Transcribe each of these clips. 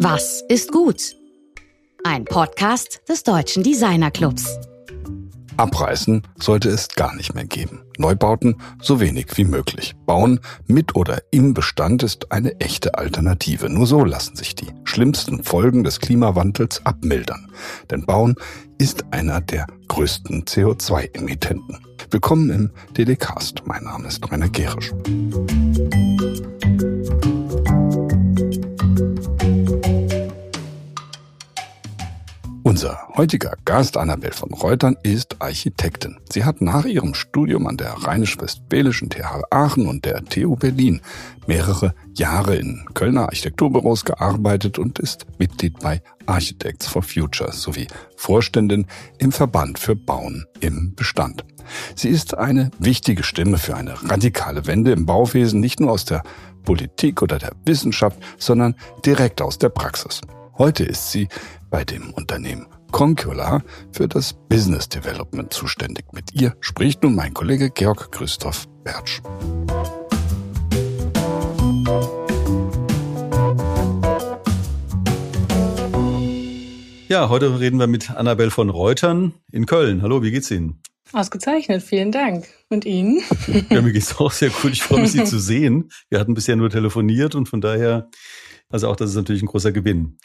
Was ist gut? Ein Podcast des Deutschen Designer Clubs. Abreißen sollte es gar nicht mehr geben. Neubauten so wenig wie möglich. Bauen mit oder im Bestand ist eine echte Alternative. Nur so lassen sich die schlimmsten Folgen des Klimawandels abmildern. Denn Bauen ist einer der größten CO2-Emittenten. Willkommen im DDcast. Mein Name ist Rainer Gerisch. Unser heutiger Gast Annabel von Reutern ist Architektin. Sie hat nach ihrem Studium an der Rheinisch-Westfälischen TH Aachen und der TU Berlin mehrere Jahre in Kölner Architekturbüros gearbeitet und ist Mitglied bei Architects for Future sowie Vorständin im Verband für Bauen im Bestand. Sie ist eine wichtige Stimme für eine radikale Wende im Bauwesen, nicht nur aus der Politik oder der Wissenschaft, sondern direkt aus der Praxis. Heute ist sie bei dem Unternehmen Concula für das Business Development zuständig. Mit ihr spricht nun mein Kollege Georg Christoph Bertsch. Ja, heute reden wir mit Annabel von Reutern in Köln. Hallo, wie geht's Ihnen? Ausgezeichnet, vielen Dank. Und Ihnen? Ja, mir geht's auch sehr gut. Ich freue mich, Sie zu sehen. Wir hatten bisher nur telefoniert und von daher, also auch das ist natürlich ein großer Gewinn.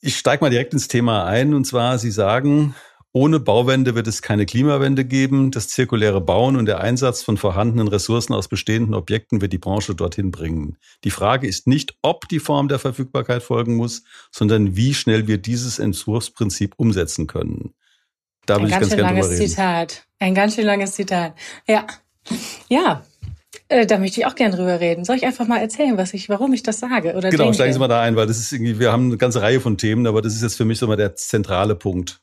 Ich steige mal direkt ins Thema ein. Und zwar, Sie sagen, ohne Bauwende wird es keine Klimawende geben. Das zirkuläre Bauen und der Einsatz von vorhandenen Ressourcen aus bestehenden Objekten wird die Branche dorthin bringen. Die Frage ist nicht, ob die Form der Verfügbarkeit folgen muss, sondern wie schnell wir dieses Entwurfsprinzip umsetzen können. Da Ein ganz, ganz schön langes Zitat. Ein ganz schön langes Zitat. Ja. Ja, äh, da möchte ich auch gern drüber reden. Soll ich einfach mal erzählen, was ich, warum ich das sage? Oder genau, denke? steigen Sie mal da ein, weil das ist irgendwie, wir haben eine ganze Reihe von Themen, aber das ist jetzt für mich so mal der zentrale Punkt.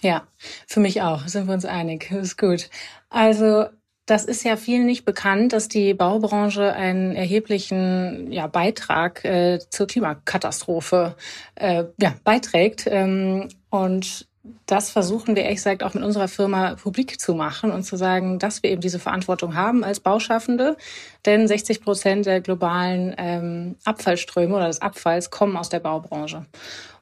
Ja, für mich auch, sind wir uns einig. Das ist gut. Also, das ist ja vielen nicht bekannt, dass die Baubranche einen erheblichen ja, Beitrag äh, zur Klimakatastrophe äh, ja, beiträgt. Ähm, und das versuchen wir ehrlich gesagt auch mit unserer Firma publik zu machen und zu sagen, dass wir eben diese Verantwortung haben als Bauschaffende. Denn 60 Prozent der globalen ähm, Abfallströme oder des Abfalls kommen aus der Baubranche.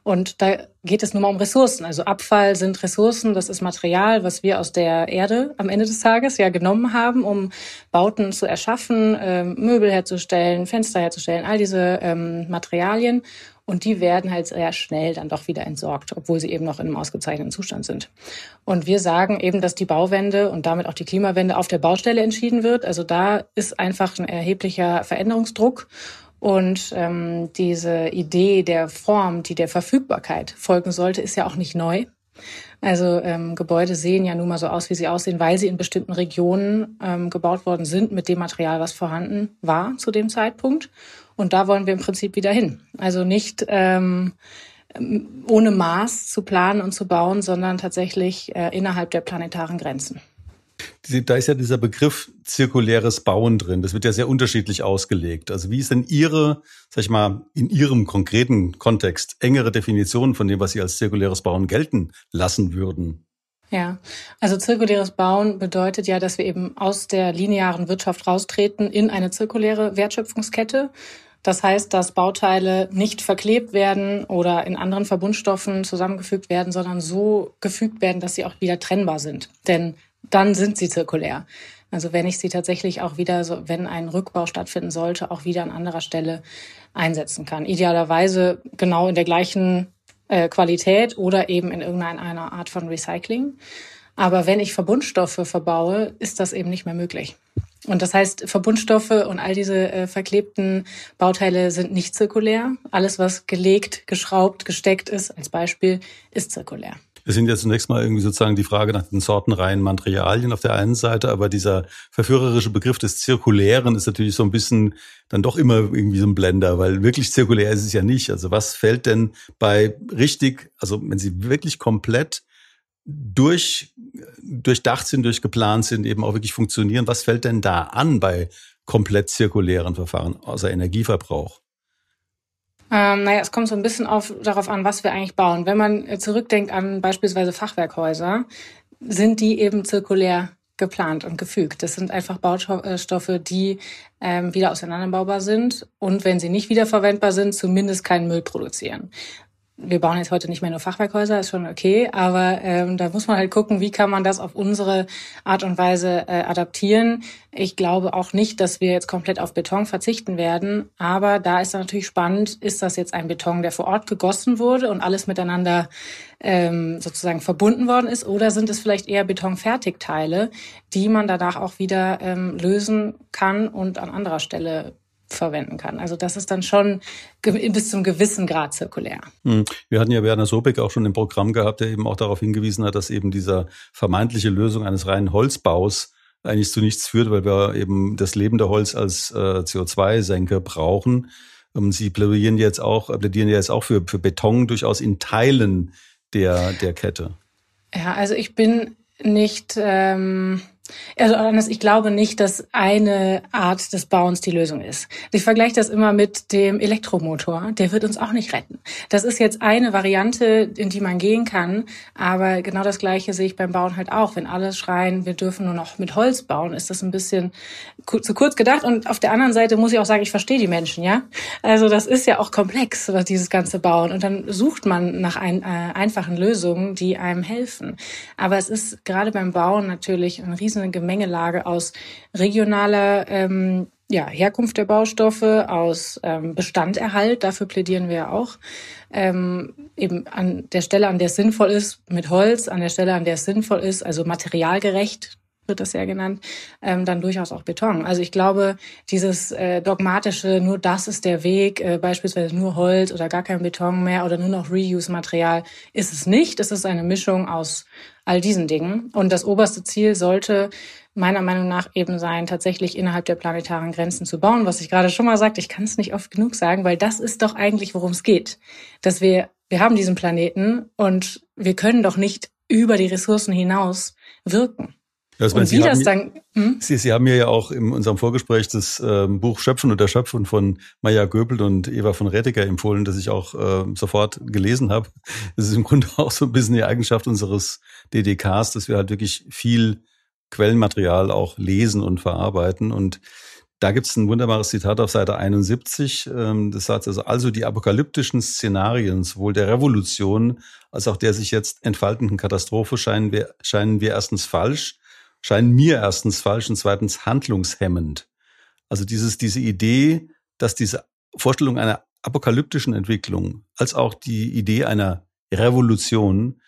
Und da geht es nur mal um Ressourcen. Also Abfall sind Ressourcen, das ist Material, was wir aus der Erde am Ende des Tages ja genommen haben, um Bauten zu erschaffen, ähm, Möbel herzustellen, Fenster herzustellen, all diese ähm, Materialien. Und die werden halt sehr schnell dann doch wieder entsorgt, obwohl sie eben noch in einem ausgezeichneten Zustand sind. Und wir sagen eben, dass die Bauwende und damit auch die Klimawende auf der Baustelle entschieden wird. Also da ist einfach ein erheblicher Veränderungsdruck. Und ähm, diese Idee der Form, die der Verfügbarkeit folgen sollte, ist ja auch nicht neu. Also ähm, Gebäude sehen ja nun mal so aus, wie sie aussehen, weil sie in bestimmten Regionen ähm, gebaut worden sind mit dem Material, was vorhanden war zu dem Zeitpunkt. Und da wollen wir im Prinzip wieder hin. Also nicht ähm, ohne Maß zu planen und zu bauen, sondern tatsächlich äh, innerhalb der planetaren Grenzen. Da ist ja dieser Begriff zirkuläres Bauen drin. Das wird ja sehr unterschiedlich ausgelegt. Also wie ist denn Ihre, sag ich mal, in Ihrem konkreten Kontext engere Definition von dem, was Sie als zirkuläres Bauen gelten lassen würden? Ja, also zirkuläres Bauen bedeutet ja, dass wir eben aus der linearen Wirtschaft raustreten in eine zirkuläre Wertschöpfungskette. Das heißt, dass Bauteile nicht verklebt werden oder in anderen Verbundstoffen zusammengefügt werden, sondern so gefügt werden, dass sie auch wieder trennbar sind. Denn dann sind sie zirkulär. Also wenn ich sie tatsächlich auch wieder, so, wenn ein Rückbau stattfinden sollte, auch wieder an anderer Stelle einsetzen kann. Idealerweise genau in der gleichen äh, Qualität oder eben in irgendeiner Art von Recycling. Aber wenn ich Verbundstoffe verbaue, ist das eben nicht mehr möglich. Und das heißt, Verbundstoffe und all diese äh, verklebten Bauteile sind nicht zirkulär. Alles, was gelegt, geschraubt, gesteckt ist, als Beispiel, ist zirkulär. Wir sind ja zunächst mal irgendwie sozusagen die Frage nach den sortenreinen Materialien auf der einen Seite, aber dieser verführerische Begriff des Zirkulären ist natürlich so ein bisschen dann doch immer irgendwie so ein Blender, weil wirklich zirkulär ist es ja nicht. Also was fällt denn bei richtig, also wenn Sie wirklich komplett durch, durchdacht sind, durchgeplant sind, eben auch wirklich funktionieren, was fällt denn da an bei komplett zirkulären Verfahren, außer Energieverbrauch? Ähm, naja, es kommt so ein bisschen auf, darauf an, was wir eigentlich bauen. Wenn man zurückdenkt an beispielsweise Fachwerkhäuser, sind die eben zirkulär geplant und gefügt. Das sind einfach Baustoffe, die ähm, wieder auseinanderbaubar sind und wenn sie nicht wiederverwendbar sind, zumindest keinen Müll produzieren wir bauen jetzt heute nicht mehr nur Fachwerkhäuser, ist schon okay, aber ähm, da muss man halt gucken, wie kann man das auf unsere Art und Weise äh, adaptieren. Ich glaube auch nicht, dass wir jetzt komplett auf Beton verzichten werden, aber da ist natürlich spannend, ist das jetzt ein Beton, der vor Ort gegossen wurde und alles miteinander ähm, sozusagen verbunden worden ist, oder sind es vielleicht eher Betonfertigteile, die man danach auch wieder ähm, lösen kann und an anderer Stelle verwenden kann. Also das ist dann schon bis zum gewissen Grad zirkulär. Hm. Wir hatten ja Werner Sobeck auch schon im Programm gehabt, der eben auch darauf hingewiesen hat, dass eben dieser vermeintliche Lösung eines reinen Holzbaus eigentlich zu nichts führt, weil wir eben das lebende Holz als äh, CO2-Senke brauchen. Ähm, Sie plädieren jetzt auch, plädieren jetzt auch für, für Beton durchaus in Teilen der, der Kette. Ja, also ich bin nicht ähm, also anders, ich glaube nicht, dass eine Art des Bauens die Lösung ist. Ich vergleiche das immer mit dem Elektromotor. Der wird uns auch nicht retten. Das ist jetzt eine Variante, in die man gehen kann. Aber genau das Gleiche sehe ich beim Bauen halt auch. Wenn alle schreien, wir dürfen nur noch mit Holz bauen, ist das ein bisschen zu kurz gedacht. Und auf der anderen Seite muss ich auch sagen, ich verstehe die Menschen, ja. Also das ist ja auch komplex, was dieses ganze Bauen. Und dann sucht man nach ein, äh, einfachen Lösungen, die einem helfen. Aber es ist gerade beim Bauen natürlich eine Gemengelage aus regionaler ähm, ja, Herkunft der Baustoffe, aus ähm, Bestanderhalt, dafür plädieren wir auch. Ähm, eben an der Stelle, an der es sinnvoll ist, mit Holz, an der Stelle, an der es sinnvoll ist, also materialgerecht, wird das ja genannt, ähm, dann durchaus auch Beton. Also ich glaube, dieses äh, dogmatische, nur das ist der Weg, äh, beispielsweise nur Holz oder gar kein Beton mehr oder nur noch Reuse-Material, ist es nicht. Es ist eine Mischung aus all diesen Dingen. Und das oberste Ziel sollte meiner Meinung nach eben sein, tatsächlich innerhalb der planetaren Grenzen zu bauen, was ich gerade schon mal sagte. Ich kann es nicht oft genug sagen, weil das ist doch eigentlich, worum es geht. Dass wir, wir haben diesen Planeten und wir können doch nicht über die Ressourcen hinaus wirken. Das und wie das dann. Hm? Sie, Sie haben mir ja auch in unserem Vorgespräch das äh, Buch Schöpfen und Erschöpfen von Maya Göbel und Eva von Rettiger empfohlen, das ich auch äh, sofort gelesen habe. Das ist im Grunde auch so ein bisschen die Eigenschaft unseres DDKs, dass wir halt wirklich viel Quellenmaterial auch lesen und verarbeiten. Und da gibt es ein wunderbares Zitat auf Seite 71. Ähm, das sagt also, also die apokalyptischen Szenarien sowohl der Revolution als auch der sich jetzt entfaltenden Katastrophe scheinen wir, scheinen wir erstens falsch, scheinen mir erstens falsch und zweitens handlungshemmend. Also dieses, diese Idee, dass diese Vorstellung einer apokalyptischen Entwicklung als auch die Idee einer Revolution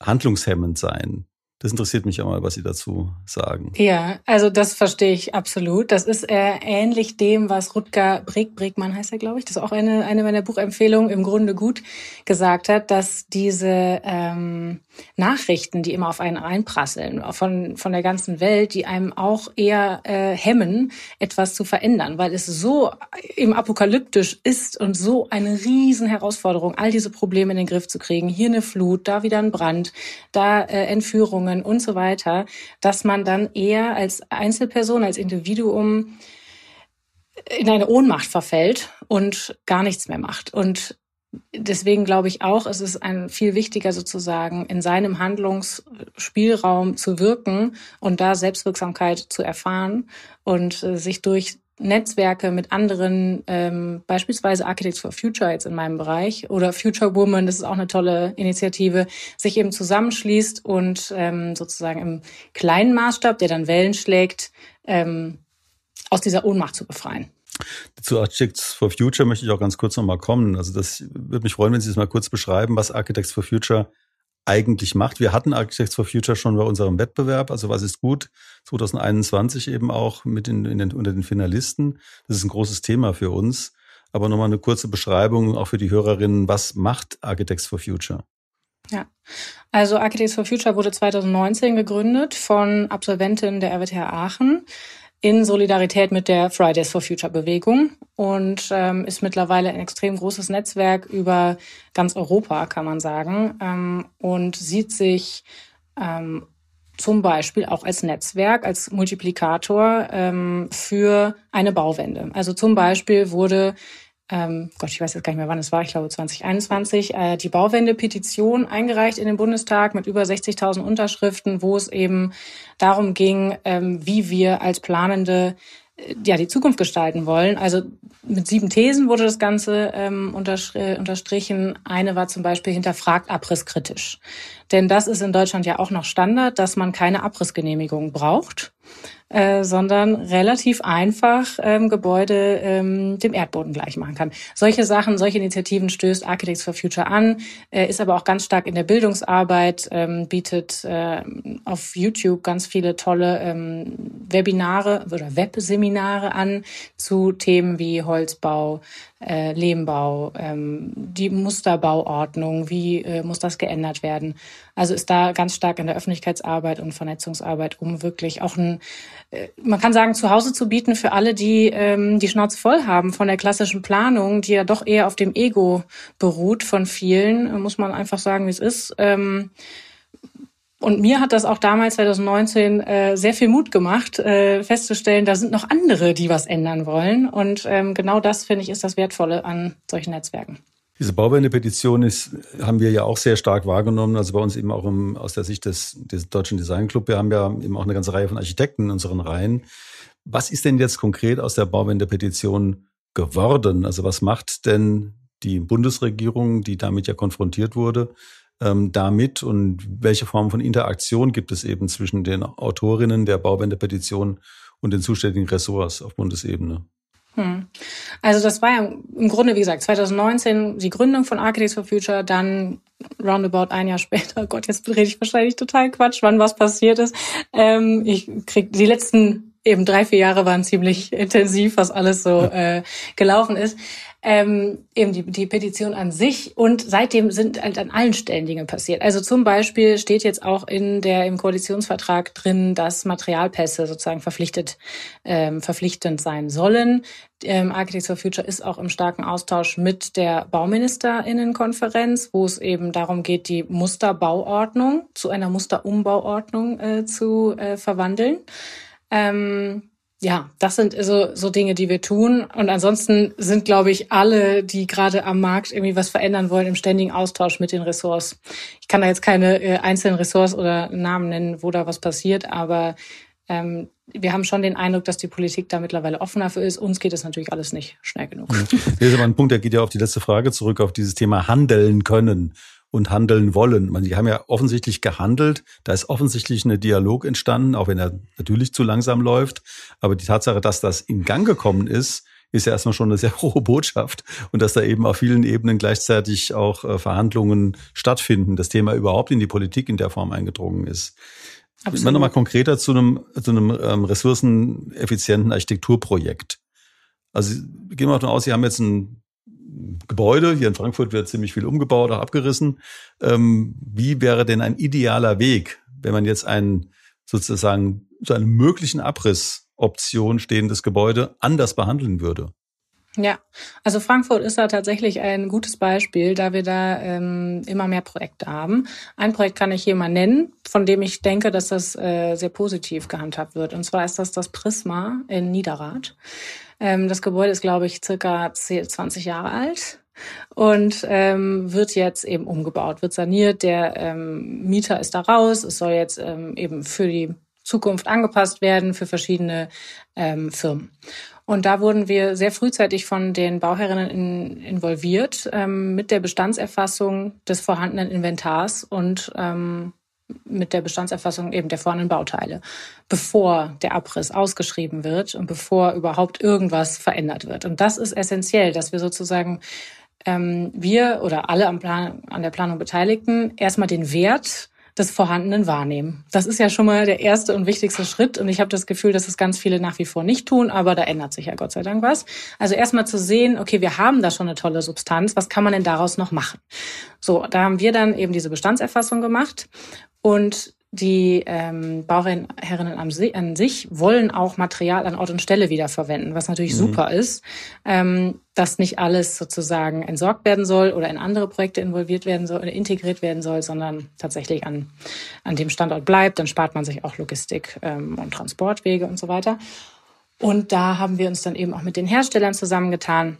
handlungshemmend sein. Das interessiert mich auch mal, was Sie dazu sagen. Ja, also das verstehe ich absolut. Das ist äh, ähnlich dem, was Rutger Breg, Bregmann heißt er, glaube ich, das ist auch eine, eine meiner Buchempfehlungen im Grunde gut gesagt hat, dass diese ähm, Nachrichten, die immer auf einen einprasseln, von, von der ganzen Welt, die einem auch eher äh, hemmen, etwas zu verändern, weil es so eben apokalyptisch ist und so eine riesen Herausforderung, all diese Probleme in den Griff zu kriegen. Hier eine Flut, da wieder ein Brand, da äh, Entführungen, Beziehungen und so weiter, dass man dann eher als Einzelperson, als Individuum in eine Ohnmacht verfällt und gar nichts mehr macht. Und deswegen glaube ich auch, es ist ein viel wichtiger sozusagen in seinem Handlungsspielraum zu wirken und da Selbstwirksamkeit zu erfahren und äh, sich durch Netzwerke mit anderen, ähm, beispielsweise Architects for Future jetzt in meinem Bereich oder Future Woman, das ist auch eine tolle Initiative, sich eben zusammenschließt und ähm, sozusagen im kleinen Maßstab, der dann Wellen schlägt, ähm, aus dieser Ohnmacht zu befreien. Zu Architects for Future möchte ich auch ganz kurz nochmal kommen. Also das würde mich freuen, wenn Sie es mal kurz beschreiben, was Architects for Future eigentlich macht. Wir hatten Architects for Future schon bei unserem Wettbewerb, also was ist gut, 2021 eben auch mit in, in den, unter den Finalisten. Das ist ein großes Thema für uns. Aber nochmal eine kurze Beschreibung auch für die Hörerinnen, was macht Architects for Future? Ja, also Architects for Future wurde 2019 gegründet von Absolventinnen der RWTH Aachen in Solidarität mit der Fridays for Future Bewegung und ähm, ist mittlerweile ein extrem großes Netzwerk über ganz Europa, kann man sagen, ähm, und sieht sich ähm, zum Beispiel auch als Netzwerk, als Multiplikator ähm, für eine Bauwende. Also zum Beispiel wurde ähm, Gott, ich weiß jetzt gar nicht mehr, wann es war, ich glaube 2021, äh, die Bauwende-Petition eingereicht in den Bundestag mit über 60.000 Unterschriften, wo es eben darum ging, ähm, wie wir als planende ja, die Zukunft gestalten wollen. Also mit sieben Thesen wurde das Ganze ähm, unterstrichen. Eine war zum Beispiel hinterfragt abrisskritisch. Denn das ist in Deutschland ja auch noch Standard, dass man keine Abrissgenehmigung braucht. Äh, sondern relativ einfach ähm, Gebäude ähm, dem Erdboden gleich machen kann. Solche Sachen, solche Initiativen stößt Architects for Future an, äh, ist aber auch ganz stark in der Bildungsarbeit, ähm, bietet äh, auf YouTube ganz viele tolle ähm, Webinare oder Webseminare an zu Themen wie Holzbau, äh, Lehmbau, ähm, die Musterbauordnung, wie äh, muss das geändert werden. Also ist da ganz stark in der Öffentlichkeitsarbeit und Vernetzungsarbeit, um wirklich auch ein, äh, man kann sagen, Zuhause zu bieten für alle, die ähm, die Schnauze voll haben von der klassischen Planung, die ja doch eher auf dem Ego beruht von vielen, muss man einfach sagen, wie es ist. Ähm, und mir hat das auch damals 2019 äh, sehr viel Mut gemacht, äh, festzustellen, da sind noch andere, die was ändern wollen. Und ähm, genau das, finde ich, ist das Wertvolle an solchen Netzwerken. Diese Bauwende-Petition ist, haben wir ja auch sehr stark wahrgenommen, also bei uns eben auch im, aus der Sicht des, des Deutschen Design Club. Wir haben ja eben auch eine ganze Reihe von Architekten in unseren Reihen. Was ist denn jetzt konkret aus der Bauwende-Petition geworden? Also was macht denn die Bundesregierung, die damit ja konfrontiert wurde, ähm, damit und welche Form von Interaktion gibt es eben zwischen den Autorinnen der Bauwende-Petition und den zuständigen Ressorts auf Bundesebene? Hm. Also das war ja im Grunde, wie gesagt, 2019 die Gründung von Architects for Future, dann roundabout ein Jahr später, Gott, jetzt rede ich wahrscheinlich total Quatsch, wann was passiert ist. Ähm, ich krieg die letzten eben drei, vier Jahre waren ziemlich intensiv, was alles so äh, gelaufen ist ähm, eben die, die Petition an sich. Und seitdem sind halt an allen Stellen Dinge passiert. Also zum Beispiel steht jetzt auch in der im Koalitionsvertrag drin, dass Materialpässe sozusagen verpflichtet ähm, verpflichtend sein sollen. Ähm, Architects for Future ist auch im starken Austausch mit der Bauministerinnenkonferenz, wo es eben darum geht, die Musterbauordnung zu einer Musterumbauordnung äh, zu äh, verwandeln. Ähm, ja, das sind so, so Dinge, die wir tun. Und ansonsten sind, glaube ich, alle, die gerade am Markt irgendwie was verändern wollen, im ständigen Austausch mit den Ressorts. Ich kann da jetzt keine äh, einzelnen Ressorts oder Namen nennen, wo da was passiert, aber ähm, wir haben schon den Eindruck, dass die Politik da mittlerweile offener für ist. Uns geht es natürlich alles nicht schnell genug. Das ist aber ein Punkt, der geht ja auf die letzte Frage zurück, auf dieses Thema handeln können und handeln wollen. Man, die haben ja offensichtlich gehandelt. Da ist offensichtlich ein Dialog entstanden, auch wenn er natürlich zu langsam läuft. Aber die Tatsache, dass das in Gang gekommen ist, ist ja erstmal schon eine sehr hohe Botschaft und dass da eben auf vielen Ebenen gleichzeitig auch äh, Verhandlungen stattfinden, das Thema überhaupt in die Politik in der Form eingedrungen ist. Absolut. Nochmal konkreter zu einem, zu einem ähm, ressourceneffizienten Architekturprojekt. Also gehen wir davon aus, Sie haben jetzt ein Gebäude. Hier in Frankfurt wird ziemlich viel umgebaut, auch abgerissen. Ähm, wie wäre denn ein idealer Weg, wenn man jetzt einen sozusagen zu einem möglichen Abrissoption stehendes Gebäude anders behandeln würde? Ja, also Frankfurt ist da tatsächlich ein gutes Beispiel, da wir da ähm, immer mehr Projekte haben. Ein Projekt kann ich hier mal nennen, von dem ich denke, dass das äh, sehr positiv gehandhabt wird. Und zwar ist das das Prisma in Niederrad. Ähm, das Gebäude ist, glaube ich, circa 20 Jahre alt und ähm, wird jetzt eben umgebaut, wird saniert. Der ähm, Mieter ist da raus. Es soll jetzt ähm, eben für die Zukunft angepasst werden für verschiedene ähm, Firmen. Und da wurden wir sehr frühzeitig von den Bauherrinnen in, involviert ähm, mit der Bestandserfassung des vorhandenen Inventars und ähm, mit der Bestandserfassung eben der vorhandenen Bauteile, bevor der Abriss ausgeschrieben wird und bevor überhaupt irgendwas verändert wird. Und das ist essentiell, dass wir sozusagen ähm, wir oder alle Plan, an der Planung Beteiligten erstmal den Wert des Vorhandenen wahrnehmen. Das ist ja schon mal der erste und wichtigste Schritt. Und ich habe das Gefühl, dass es ganz viele nach wie vor nicht tun, aber da ändert sich ja Gott sei Dank was. Also erstmal zu sehen, okay, wir haben da schon eine tolle Substanz, was kann man denn daraus noch machen? So, da haben wir dann eben diese Bestandserfassung gemacht und die ähm, Bauherrinnen an sich wollen auch Material an Ort und Stelle wiederverwenden, was natürlich mhm. super ist, ähm, dass nicht alles sozusagen entsorgt werden soll oder in andere Projekte involviert werden soll oder integriert werden soll, sondern tatsächlich an, an dem Standort bleibt. Dann spart man sich auch Logistik ähm, und Transportwege und so weiter. Und da haben wir uns dann eben auch mit den Herstellern zusammengetan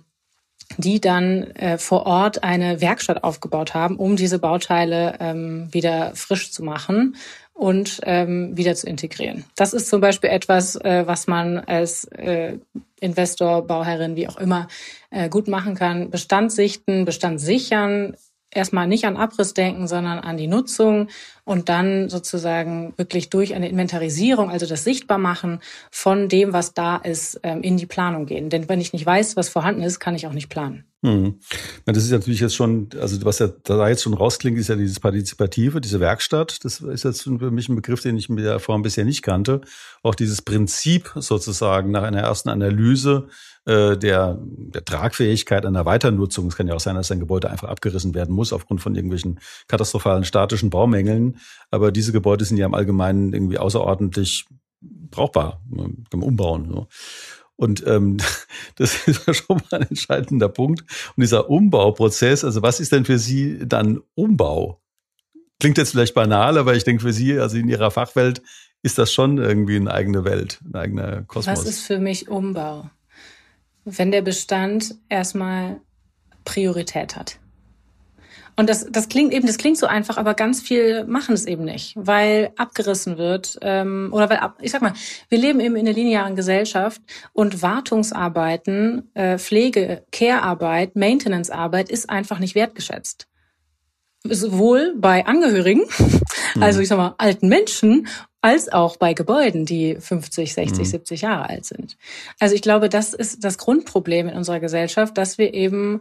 die dann äh, vor Ort eine Werkstatt aufgebaut haben, um diese Bauteile ähm, wieder frisch zu machen und ähm, wieder zu integrieren. Das ist zum Beispiel etwas, äh, was man als äh, Investor, Bauherrin, wie auch immer, äh, gut machen kann. Bestand sichten, Bestand sichern, erstmal nicht an Abriss denken, sondern an die Nutzung und dann sozusagen wirklich durch eine Inventarisierung, also das Sichtbarmachen von dem, was da ist, ähm, in die Planung gehen. Denn wenn ich nicht weiß, was vorhanden ist, kann ich auch nicht planen. Hm. Das ist natürlich jetzt schon, also was ja da jetzt schon rausklingt, ist ja dieses Partizipative, diese Werkstatt. Das ist jetzt für mich ein Begriff, den ich mit der Form bisher nicht kannte. Auch dieses Prinzip sozusagen nach einer ersten Analyse äh, der, der Tragfähigkeit einer Weiternutzung. Es kann ja auch sein, dass ein Gebäude einfach abgerissen werden muss aufgrund von irgendwelchen katastrophalen statischen Baumängeln. Aber diese Gebäude sind ja im Allgemeinen irgendwie außerordentlich brauchbar, kann man umbauen. So. Und ähm, das ist schon mal ein entscheidender Punkt. Und dieser Umbauprozess, also was ist denn für Sie dann Umbau? Klingt jetzt vielleicht banal, aber ich denke für Sie, also in Ihrer Fachwelt, ist das schon irgendwie eine eigene Welt, ein eigener Kosmos. Was ist für mich Umbau? Wenn der Bestand erstmal Priorität hat. Und das, das klingt eben, das klingt so einfach, aber ganz viel machen es eben nicht, weil abgerissen wird ähm, oder weil ab, ich sag mal, wir leben eben in einer linearen Gesellschaft und Wartungsarbeiten, äh, Pflege, Care-Arbeit, Maintenance-Arbeit ist einfach nicht wertgeschätzt. Sowohl bei Angehörigen, mhm. also ich sag mal alten Menschen, als auch bei Gebäuden, die 50, 60, mhm. 70 Jahre alt sind. Also ich glaube, das ist das Grundproblem in unserer Gesellschaft, dass wir eben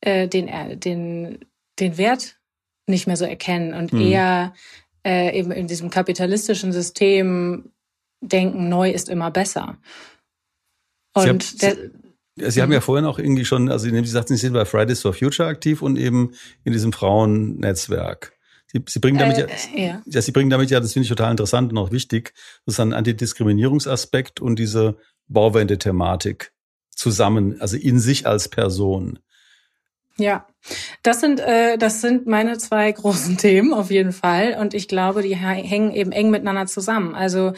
äh, den, äh, den den Wert nicht mehr so erkennen und mhm. eher äh, eben in diesem kapitalistischen System denken, neu ist immer besser. Und Sie, der, Sie, Sie haben ja mhm. vorhin auch irgendwie schon, also Sie sagten, Sie sind bei Fridays for Future aktiv und eben in diesem Frauennetzwerk. Sie, Sie bringen damit äh, ja, ja. ja, Sie bringen damit ja, das finde ich total interessant und auch wichtig, das ist ein Antidiskriminierungsaspekt und diese Bauwende-Thematik zusammen, also in sich als Person. Ja, das sind, äh, das sind meine zwei großen Themen auf jeden Fall. Und ich glaube, die hängen eben eng miteinander zusammen. Also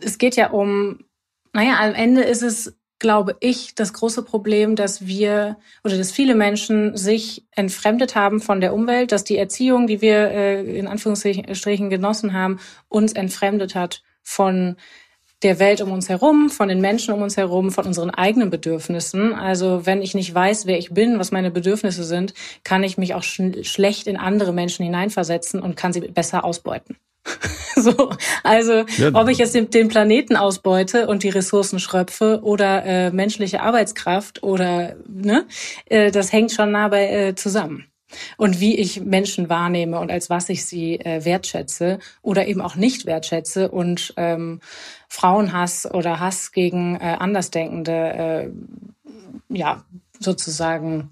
es geht ja um, naja, am Ende ist es, glaube ich, das große Problem, dass wir oder dass viele Menschen sich entfremdet haben von der Umwelt, dass die Erziehung, die wir äh, in Anführungsstrichen genossen haben, uns entfremdet hat von der Welt um uns herum, von den Menschen um uns herum, von unseren eigenen Bedürfnissen. Also wenn ich nicht weiß, wer ich bin, was meine Bedürfnisse sind, kann ich mich auch sch schlecht in andere Menschen hineinversetzen und kann sie besser ausbeuten. so, also ja. ob ich jetzt den, den, Planeten ausbeute und die Ressourcen schröpfe oder äh, menschliche Arbeitskraft oder ne, äh, das hängt schon nah bei äh, zusammen und wie ich Menschen wahrnehme und als was ich sie äh, wertschätze oder eben auch nicht wertschätze und ähm, Frauenhass oder Hass gegen äh, Andersdenkende äh, ja sozusagen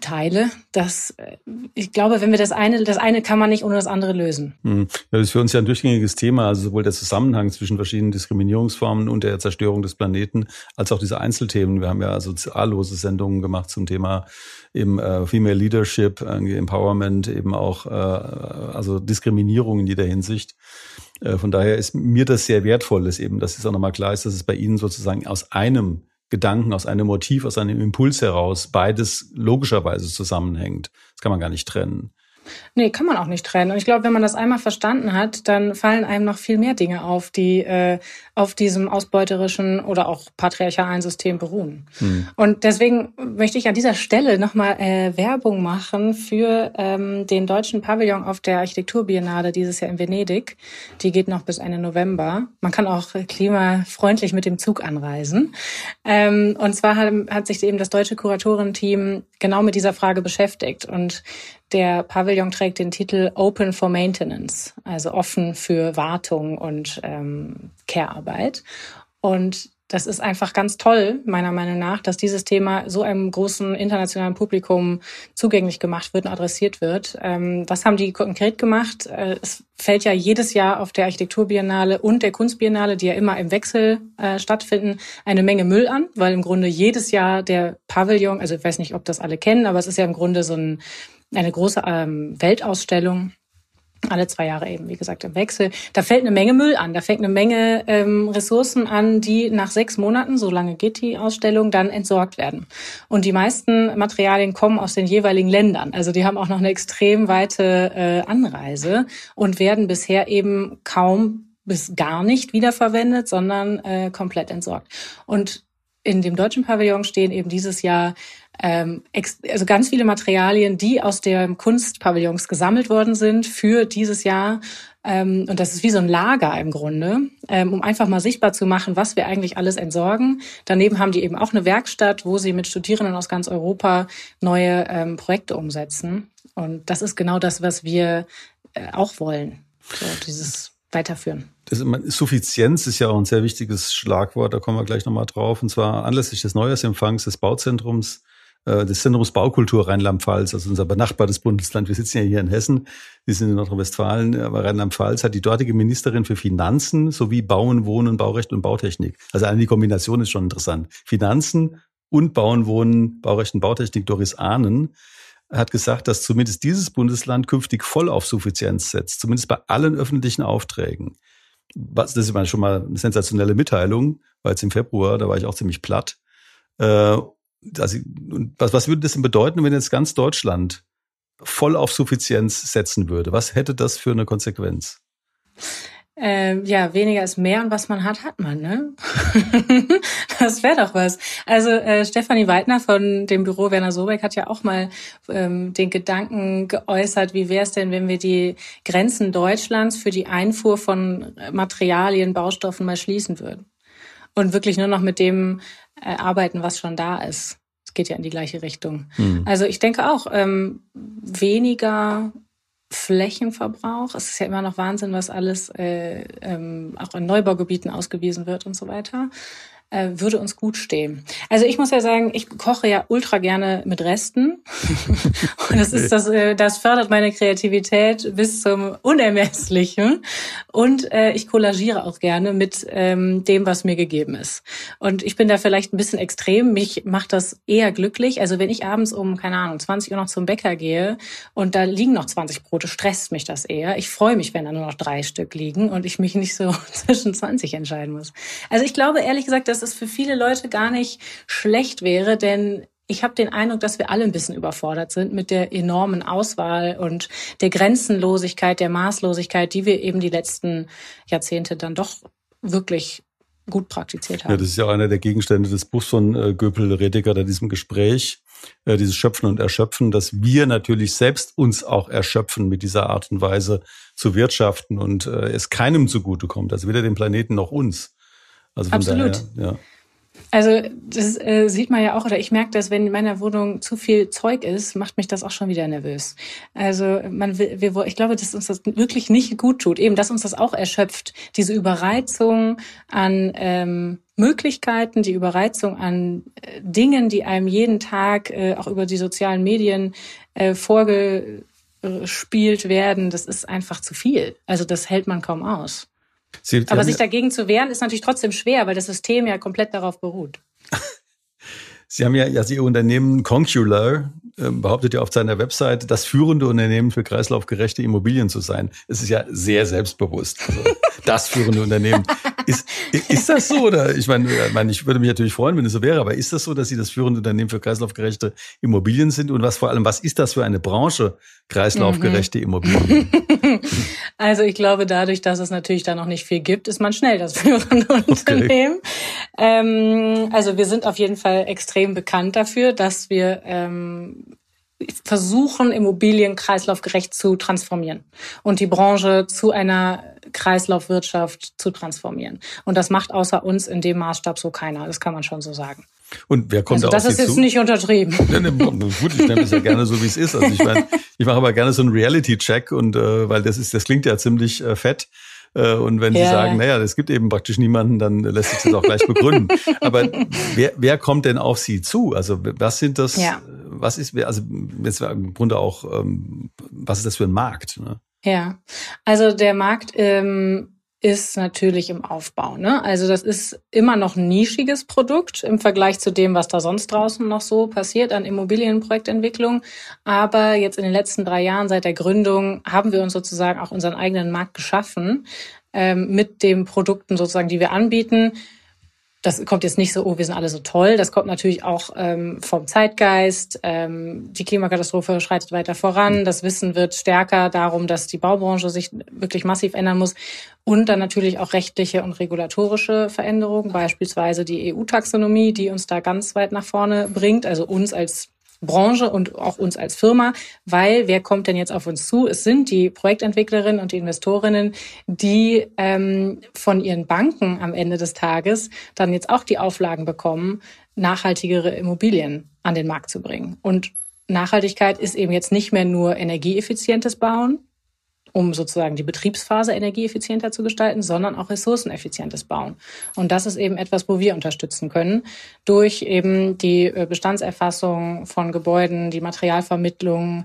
teile. Das, äh, ich glaube, wenn wir das eine, das eine kann man nicht ohne das andere lösen. Hm. Das ist für uns ja ein durchgängiges Thema, also sowohl der Zusammenhang zwischen verschiedenen Diskriminierungsformen und der Zerstörung des Planeten, als auch diese Einzelthemen. Wir haben ja zahllose Sendungen gemacht zum Thema eben äh, Female Leadership, Empowerment, eben auch äh, also Diskriminierung in jeder Hinsicht. Von daher ist mir das sehr wertvoll, dass eben, dass es auch nochmal klar ist, dass es bei Ihnen sozusagen aus einem Gedanken, aus einem Motiv, aus einem Impuls heraus beides logischerweise zusammenhängt. Das kann man gar nicht trennen. Nee, kann man auch nicht trennen. Und ich glaube, wenn man das einmal verstanden hat, dann fallen einem noch viel mehr Dinge auf, die äh, auf diesem ausbeuterischen oder auch patriarchalen System beruhen. Hm. Und deswegen möchte ich an dieser Stelle nochmal äh, Werbung machen für ähm, den deutschen Pavillon auf der Architekturbiennale dieses Jahr in Venedig. Die geht noch bis Ende November. Man kann auch klimafreundlich mit dem Zug anreisen. Ähm, und zwar hat, hat sich eben das deutsche Kuratorenteam genau mit dieser Frage beschäftigt. Und der Pavillon trägt den Titel Open for Maintenance, also offen für Wartung und ähm, Care-Arbeit. Und das ist einfach ganz toll, meiner Meinung nach, dass dieses Thema so einem großen internationalen Publikum zugänglich gemacht wird und adressiert wird. Ähm, was haben die konkret gemacht? Äh, es fällt ja jedes Jahr auf der Architekturbiennale und der Kunstbiennale, die ja immer im Wechsel äh, stattfinden, eine Menge Müll an, weil im Grunde jedes Jahr der Pavillon, also ich weiß nicht, ob das alle kennen, aber es ist ja im Grunde so ein eine große ähm, Weltausstellung Alle zwei Jahre eben, wie gesagt, im Wechsel. Da fällt eine Menge Müll an, da fängt eine Menge ähm, Ressourcen an, die nach sechs Monaten, so lange geht die Ausstellung, dann entsorgt werden. Und die meisten Materialien kommen aus den jeweiligen Ländern. Also die haben auch noch eine extrem weite äh, Anreise und werden bisher eben kaum bis gar nicht wiederverwendet, sondern äh, komplett entsorgt. Und in dem deutschen Pavillon stehen eben dieses Jahr ähm, also ganz viele Materialien, die aus den Kunstpavillons gesammelt worden sind für dieses Jahr. Ähm, und das ist wie so ein Lager im Grunde, ähm, um einfach mal sichtbar zu machen, was wir eigentlich alles entsorgen. Daneben haben die eben auch eine Werkstatt, wo sie mit Studierenden aus ganz Europa neue ähm, Projekte umsetzen. Und das ist genau das, was wir äh, auch wollen. So, dieses Weiterführen. Das, Suffizienz ist ja auch ein sehr wichtiges Schlagwort, da kommen wir gleich nochmal drauf. Und zwar anlässlich des Neujahrsempfangs des Bauzentrums des Zentrums Baukultur Rheinland-Pfalz, also unser benachbartes Bundesland. Wir sitzen ja hier in Hessen, wir sind in Nordrhein-Westfalen, aber Rheinland-Pfalz hat die dortige Ministerin für Finanzen sowie Bauen, Wohnen, Baurecht und Bautechnik. Also eine die Kombination ist schon interessant. Finanzen und Bauen, Wohnen, Baurecht und Bautechnik, Doris Ahnen, hat gesagt, dass zumindest dieses Bundesland künftig voll auf Suffizienz setzt, zumindest bei allen öffentlichen Aufträgen. das ist schon mal eine sensationelle Mitteilung, weil es im Februar, da war ich auch ziemlich platt. Also, was, was würde das denn bedeuten, wenn jetzt ganz Deutschland voll auf Suffizienz setzen würde? Was hätte das für eine Konsequenz? Ähm, ja, weniger ist mehr und was man hat, hat man, ne? das wäre doch was. Also äh, Stefanie Weidner von dem Büro Werner Sobeck hat ja auch mal ähm, den Gedanken geäußert, wie wäre es denn, wenn wir die Grenzen Deutschlands für die Einfuhr von Materialien, Baustoffen mal schließen würden und wirklich nur noch mit dem äh, arbeiten, was schon da ist. Es geht ja in die gleiche Richtung. Mhm. Also ich denke auch, ähm, weniger Flächenverbrauch. Es ist ja immer noch Wahnsinn, was alles äh, ähm, auch in Neubaugebieten ausgewiesen wird und so weiter äh, würde uns gut stehen. Also ich muss ja sagen, ich koche ja ultra gerne mit Resten. und das ist das, äh, das fördert meine Kreativität bis zum Unermesslichen. Und äh, ich kollagiere auch gerne mit ähm, dem, was mir gegeben ist. Und ich bin da vielleicht ein bisschen extrem. Mich macht das eher glücklich. Also wenn ich abends um, keine Ahnung, 20 Uhr noch zum Bäcker gehe und da liegen noch 20 Brote, stresst mich das eher. Ich freue mich, wenn da nur noch drei Stück liegen und ich mich nicht so zwischen 20 entscheiden muss. Also ich glaube ehrlich gesagt, dass dass es für viele Leute gar nicht schlecht wäre, denn ich habe den Eindruck, dass wir alle ein bisschen überfordert sind mit der enormen Auswahl und der Grenzenlosigkeit, der Maßlosigkeit, die wir eben die letzten Jahrzehnte dann doch wirklich gut praktiziert haben. Ja, das ist ja einer der Gegenstände des Buchs von äh, Göpel Rediger, da diesem Gespräch, äh, dieses Schöpfen und Erschöpfen, dass wir natürlich selbst uns auch erschöpfen mit dieser Art und Weise zu wirtschaften und äh, es keinem zugutekommt, also weder dem Planeten noch uns. Also Absolut. Daher, ja. Also das äh, sieht man ja auch, oder ich merke das, wenn in meiner Wohnung zu viel Zeug ist, macht mich das auch schon wieder nervös. Also man will, wir, ich glaube, dass uns das wirklich nicht gut tut. Eben, dass uns das auch erschöpft. Diese Überreizung an ähm, Möglichkeiten, die Überreizung an äh, Dingen, die einem jeden Tag äh, auch über die sozialen Medien äh, vorgespielt werden, das ist einfach zu viel. Also das hält man kaum aus. Sie, Aber sich dagegen zu wehren, ist natürlich trotzdem schwer, weil das System ja komplett darauf beruht. Sie haben ja, ja Ihr Unternehmen Concular äh, behauptet ja auf seiner Website, das führende Unternehmen für kreislaufgerechte Immobilien zu sein. Es ist ja sehr selbstbewusst. Also das führende Unternehmen. Ist, ist das so? Oder ich meine, ich meine, ich würde mich natürlich freuen, wenn es so wäre, aber ist das so, dass Sie das führende Unternehmen für kreislaufgerechte Immobilien sind? Und was vor allem, was ist das für eine Branche, kreislaufgerechte mhm. Immobilien? Also ich glaube, dadurch, dass es natürlich da noch nicht viel gibt, ist man schnell das führende Unternehmen. Ähm, also wir sind auf jeden Fall extrem bekannt dafür, dass wir ähm, versuchen, Immobilien kreislaufgerecht zu transformieren und die Branche zu einer Kreislaufwirtschaft zu transformieren. Und das macht außer uns in dem Maßstab so keiner. Das kann man schon so sagen. Und wer kommt also da das ist jetzt zu? nicht untertrieben. Nee, nee, gut, ich nehme es ja gerne so, wie es ist. Also ich meine, ich mache aber gerne so einen Reality-Check und äh, weil das ist, das klingt ja ziemlich äh, fett. Äh, und wenn ja. Sie sagen, naja, es gibt eben praktisch niemanden, dann lässt sich das auch gleich begründen. Aber wer, wer kommt denn auf Sie zu? Also was sind das, ja. was ist, also jetzt im Grunde auch, ähm, was ist das für ein Markt? Ne? Ja, also der Markt ähm, ist natürlich im Aufbau. Ne? Also das ist immer noch ein nischiges Produkt im Vergleich zu dem, was da sonst draußen noch so passiert an Immobilienprojektentwicklung. Aber jetzt in den letzten drei Jahren seit der Gründung haben wir uns sozusagen auch unseren eigenen Markt geschaffen ähm, mit den Produkten sozusagen, die wir anbieten das kommt jetzt nicht so, oh, wir sind alle so toll. Das kommt natürlich auch ähm, vom Zeitgeist. Ähm, die Klimakatastrophe schreitet weiter voran. Das Wissen wird stärker darum, dass die Baubranche sich wirklich massiv ändern muss. Und dann natürlich auch rechtliche und regulatorische Veränderungen, beispielsweise die EU-Taxonomie, die uns da ganz weit nach vorne bringt, also uns als Branche und auch uns als Firma, weil wer kommt denn jetzt auf uns zu? Es sind die Projektentwicklerinnen und die Investorinnen, die ähm, von ihren Banken am Ende des Tages dann jetzt auch die Auflagen bekommen, nachhaltigere Immobilien an den Markt zu bringen. Und Nachhaltigkeit ist eben jetzt nicht mehr nur energieeffizientes Bauen, um sozusagen die Betriebsphase energieeffizienter zu gestalten, sondern auch ressourceneffizientes Bauen. Und das ist eben etwas, wo wir unterstützen können durch eben die äh, Bestandserfassung von Gebäuden, die Materialvermittlung,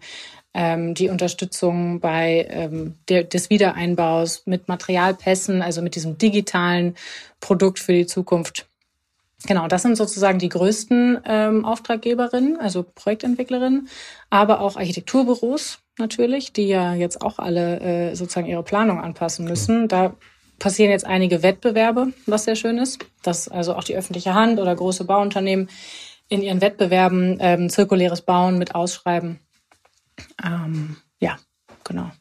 ähm, die Unterstützung bei ähm, des Wiedereinbaus mit Materialpässen, also mit diesem digitalen Produkt für die Zukunft. Genau, das sind sozusagen die größten ähm, Auftraggeberinnen, also Projektentwicklerinnen, aber auch Architekturbüros, natürlich, die ja jetzt auch alle äh, sozusagen ihre Planung anpassen müssen. Da passieren jetzt einige Wettbewerbe, was sehr schön ist, dass also auch die öffentliche Hand oder große Bauunternehmen in ihren Wettbewerben ähm, zirkuläres Bauen mit ausschreiben. Ähm, ja, genau.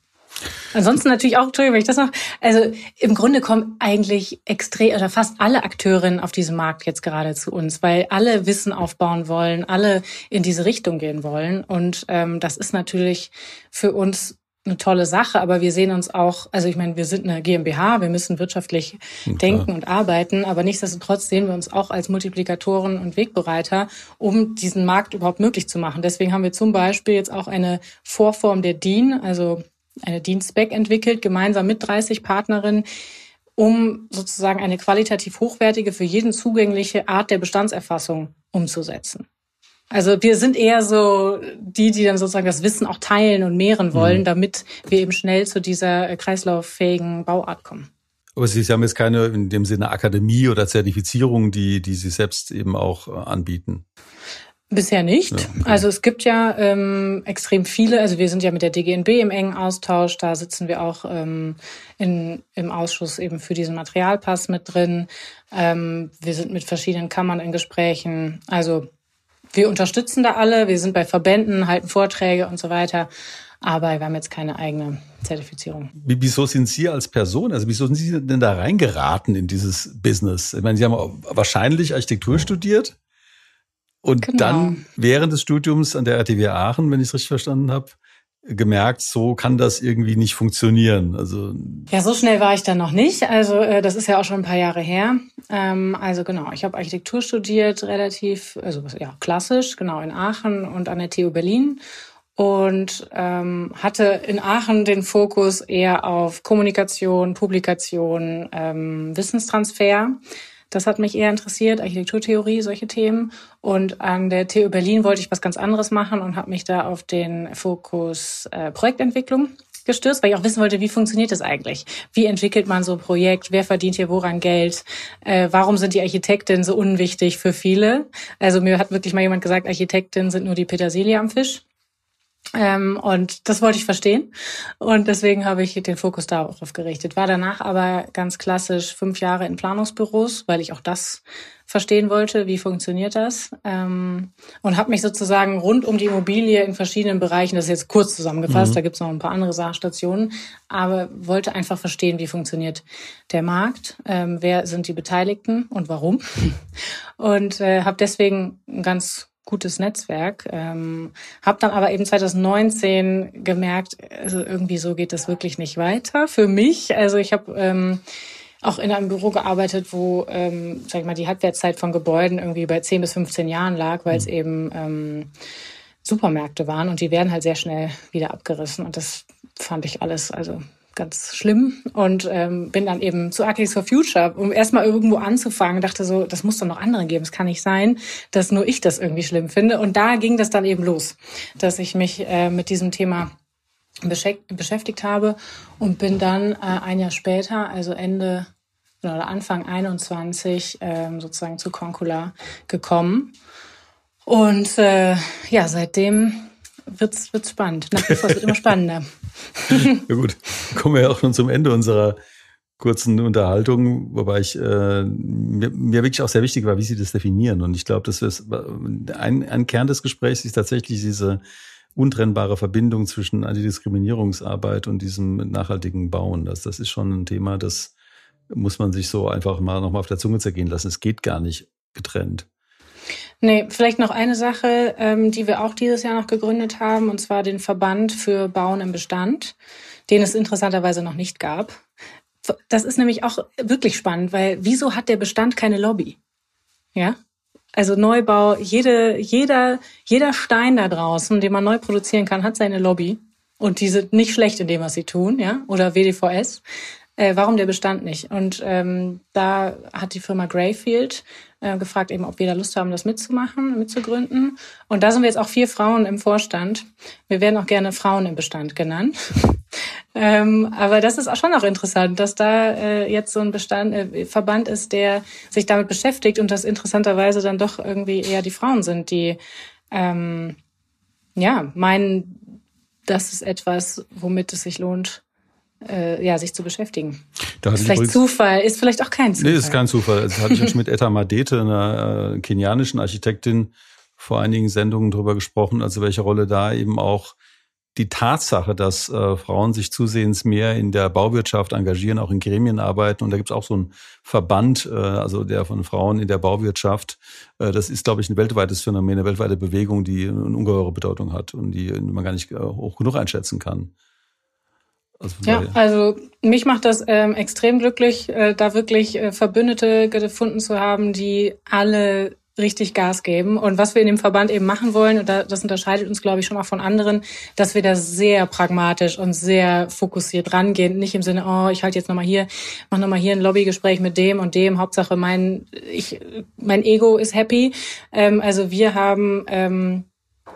Ansonsten natürlich auch, Entschuldigung, wenn ich das noch, also im Grunde kommen eigentlich extrem oder fast alle Akteurinnen auf diesem Markt jetzt gerade zu uns, weil alle Wissen aufbauen wollen, alle in diese Richtung gehen wollen. Und ähm, das ist natürlich für uns eine tolle Sache, aber wir sehen uns auch, also ich meine, wir sind eine GmbH, wir müssen wirtschaftlich ja, denken und arbeiten, aber nichtsdestotrotz sehen wir uns auch als Multiplikatoren und Wegbereiter, um diesen Markt überhaupt möglich zu machen. Deswegen haben wir zum Beispiel jetzt auch eine Vorform der DIN, also eine Dienstback entwickelt, gemeinsam mit 30 Partnerinnen, um sozusagen eine qualitativ hochwertige, für jeden zugängliche Art der Bestandserfassung umzusetzen. Also wir sind eher so die, die dann sozusagen das Wissen auch teilen und mehren wollen, mhm. damit wir eben schnell zu dieser kreislauffähigen Bauart kommen. Aber Sie haben jetzt keine in dem Sinne Akademie oder Zertifizierung, die, die Sie selbst eben auch äh, anbieten. Bisher nicht. Ja, okay. Also es gibt ja ähm, extrem viele, also wir sind ja mit der DGNB im engen Austausch, da sitzen wir auch ähm, in, im Ausschuss eben für diesen Materialpass mit drin. Ähm, wir sind mit verschiedenen Kammern in Gesprächen. Also wir unterstützen da alle, wir sind bei Verbänden, halten Vorträge und so weiter. Aber wir haben jetzt keine eigene Zertifizierung. Wieso sind Sie als Person, also wieso sind Sie denn da reingeraten in dieses Business? Ich meine, Sie haben wahrscheinlich Architektur studiert. Und genau. dann während des Studiums an der RTW Aachen, wenn ich es richtig verstanden habe, gemerkt, so kann das irgendwie nicht funktionieren. Also ja, so schnell war ich dann noch nicht. Also äh, das ist ja auch schon ein paar Jahre her. Ähm, also genau, ich habe Architektur studiert, relativ, also ja klassisch, genau in Aachen und an der TU Berlin und ähm, hatte in Aachen den Fokus eher auf Kommunikation, Publikation, ähm, Wissenstransfer. Das hat mich eher interessiert, Architekturtheorie, solche Themen. Und an der TU Berlin wollte ich was ganz anderes machen und habe mich da auf den Fokus äh, Projektentwicklung gestürzt, weil ich auch wissen wollte, wie funktioniert das eigentlich? Wie entwickelt man so ein Projekt? Wer verdient hier woran Geld? Äh, warum sind die Architektinnen so unwichtig für viele? Also mir hat wirklich mal jemand gesagt, Architektinnen sind nur die Petersilie am Fisch. Ähm, und das wollte ich verstehen. Und deswegen habe ich den Fokus darauf gerichtet. War danach aber ganz klassisch fünf Jahre in Planungsbüros, weil ich auch das verstehen wollte, wie funktioniert das. Ähm, und habe mich sozusagen rund um die Immobilie in verschiedenen Bereichen, das ist jetzt kurz zusammengefasst, mhm. da gibt es noch ein paar andere Sachstationen, aber wollte einfach verstehen, wie funktioniert der Markt, ähm, wer sind die Beteiligten und warum. Und äh, habe deswegen ganz gutes Netzwerk. Ähm, habe dann aber eben 2019 gemerkt, also irgendwie so geht das wirklich nicht weiter für mich. Also ich habe ähm, auch in einem Büro gearbeitet, wo, ähm, sag ich mal, die Halbwertszeit von Gebäuden irgendwie bei 10 bis 15 Jahren lag, weil es mhm. eben ähm, Supermärkte waren und die werden halt sehr schnell wieder abgerissen. Und das fand ich alles, also ganz schlimm und ähm, bin dann eben zu Architects for Future, um erstmal irgendwo anzufangen, dachte so, das muss doch noch andere geben, es kann nicht sein, dass nur ich das irgendwie schlimm finde und da ging das dann eben los, dass ich mich äh, mit diesem Thema beschäftigt habe und bin dann äh, ein Jahr später, also Ende oder Anfang 21 ähm, sozusagen zu Concula gekommen. Und äh, ja, seitdem wird's wird's spannend. Nach wie vor wird immer spannender. ja gut, kommen wir ja auch schon zum Ende unserer kurzen Unterhaltung, wobei ich äh, mir, mir wirklich auch sehr wichtig war, wie Sie das definieren. Und ich glaube, das ist ein, ein Kern des Gesprächs ist tatsächlich diese untrennbare Verbindung zwischen Antidiskriminierungsarbeit und diesem nachhaltigen Bauen. Das, das ist schon ein Thema, das muss man sich so einfach mal nochmal auf der Zunge zergehen lassen. Es geht gar nicht getrennt. Nee, vielleicht noch eine Sache, ähm, die wir auch dieses Jahr noch gegründet haben, und zwar den Verband für Bauen im Bestand, den es interessanterweise noch nicht gab. Das ist nämlich auch wirklich spannend, weil wieso hat der Bestand keine Lobby? Ja? Also Neubau, jede, jeder, jeder Stein da draußen, den man neu produzieren kann, hat seine Lobby. Und die sind nicht schlecht in dem, was sie tun, ja, oder WDVS. Äh, warum der Bestand nicht? Und ähm, da hat die Firma Greyfield äh, gefragt, eben, ob wir da Lust haben, das mitzumachen, mitzugründen. Und da sind wir jetzt auch vier Frauen im Vorstand. Wir werden auch gerne Frauen im Bestand genannt. ähm, aber das ist auch schon auch interessant, dass da äh, jetzt so ein Bestand, äh, Verband ist, der sich damit beschäftigt und das interessanterweise dann doch irgendwie eher die Frauen sind, die ähm, ja meinen, das ist etwas, womit es sich lohnt, äh, ja, sich zu beschäftigen. Da ist vielleicht Zufall, ist vielleicht auch kein Zufall. Nee, ist kein Zufall. Das hatte ich ja schon mit Etta Madete, einer äh, kenianischen Architektin, vor einigen Sendungen drüber gesprochen, also welche Rolle da eben auch die Tatsache, dass äh, Frauen sich zusehends mehr in der Bauwirtschaft engagieren, auch in Gremien arbeiten. Und da gibt es auch so einen Verband, äh, also der von Frauen in der Bauwirtschaft. Äh, das ist, glaube ich, ein weltweites Phänomen, eine weltweite Bewegung, die eine ungeheure Bedeutung hat und die man gar nicht äh, hoch genug einschätzen kann. Also ja, also mich macht das ähm, extrem glücklich, äh, da wirklich äh, Verbündete gefunden zu haben, die alle richtig Gas geben. Und was wir in dem Verband eben machen wollen, und das unterscheidet uns, glaube ich, schon auch von anderen, dass wir da sehr pragmatisch und sehr fokussiert rangehen. Nicht im Sinne, oh, ich halte jetzt nochmal hier, mach nochmal hier ein Lobbygespräch mit dem und dem. Hauptsache mein, ich, mein Ego ist happy. Ähm, also wir haben ähm,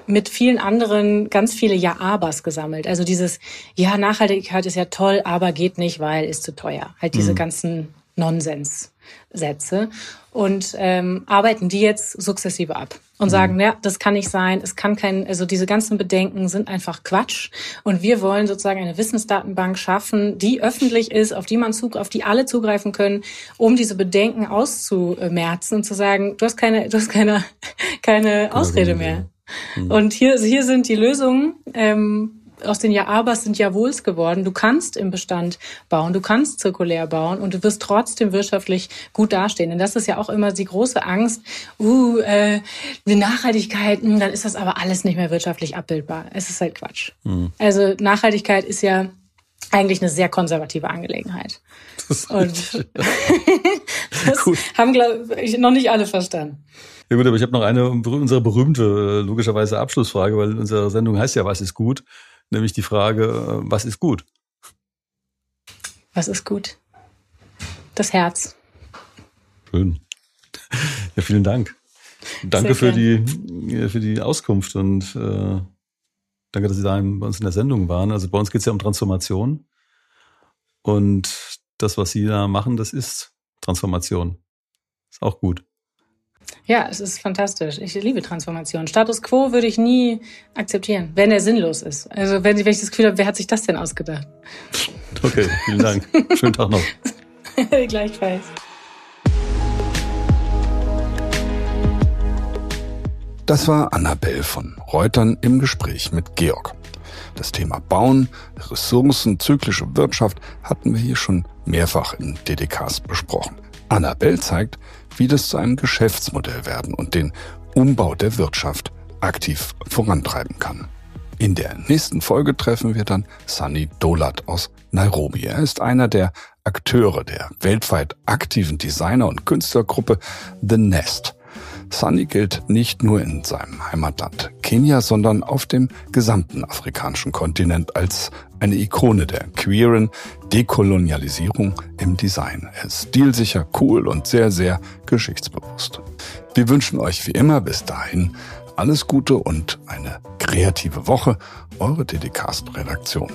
mit vielen anderen ganz viele Ja-Abers gesammelt. Also dieses, ja, Nachhaltigkeit ist ja toll, aber geht nicht, weil ist zu teuer. Halt diese mhm. ganzen Nonsenssätze und ähm, arbeiten die jetzt sukzessive ab und sagen, mhm. ja, das kann nicht sein, es kann kein, also diese ganzen Bedenken sind einfach Quatsch und wir wollen sozusagen eine Wissensdatenbank schaffen, die öffentlich ist, auf die man zug, auf die alle zugreifen können, um diese Bedenken auszumerzen und zu sagen, du hast keine, du hast keine, keine Ausrede mehr. Mhm. Und hier, hier sind die Lösungen. Ähm, aus den Ja-Abers sind Ja-Wohls geworden. Du kannst im Bestand bauen, du kannst zirkulär bauen und du wirst trotzdem wirtschaftlich gut dastehen. Denn das ist ja auch immer die große Angst, uh, äh, die Nachhaltigkeit, mh, hm, dann ist das aber alles nicht mehr wirtschaftlich abbildbar. Es ist halt Quatsch. Mhm. Also Nachhaltigkeit ist ja eigentlich eine sehr konservative Angelegenheit. Das und das haben, glaube ich, noch nicht alle verstanden. Ja gut, aber ich habe noch eine unsere berühmte, äh, logischerweise Abschlussfrage, weil unsere Sendung heißt ja, was ist gut? Nämlich die Frage, äh, was ist gut? Was ist gut? Das Herz. Schön. Ja, vielen Dank. Danke für die, für die Auskunft und äh, danke, dass Sie da bei uns in der Sendung waren. Also bei uns geht es ja um Transformation. Und das, was Sie da machen, das ist Transformation. Ist auch gut. Ja, es ist fantastisch. Ich liebe Transformation. Status quo würde ich nie akzeptieren, wenn er sinnlos ist. Also wenn, wenn ich das Gefühl habe, wer hat sich das denn ausgedacht? Okay, vielen Dank. Schönen Tag noch. Gleichfalls. Das war Annabelle von Reutern im Gespräch mit Georg. Das Thema Bauen, Ressourcen, zyklische Wirtschaft hatten wir hier schon mehrfach in DDKs besprochen. Annabelle zeigt, wie das zu einem Geschäftsmodell werden und den Umbau der Wirtschaft aktiv vorantreiben kann. In der nächsten Folge treffen wir dann Sunny Dolat aus Nairobi. Er ist einer der Akteure der weltweit aktiven Designer- und Künstlergruppe The Nest. Sunny gilt nicht nur in seinem Heimatland Kenia, sondern auf dem gesamten afrikanischen Kontinent als eine Ikone der queeren Dekolonialisierung im Design. Er ist stilsicher, cool und sehr, sehr geschichtsbewusst. Wir wünschen euch wie immer bis dahin alles Gute und eine kreative Woche. Eure TDcast-Redaktion.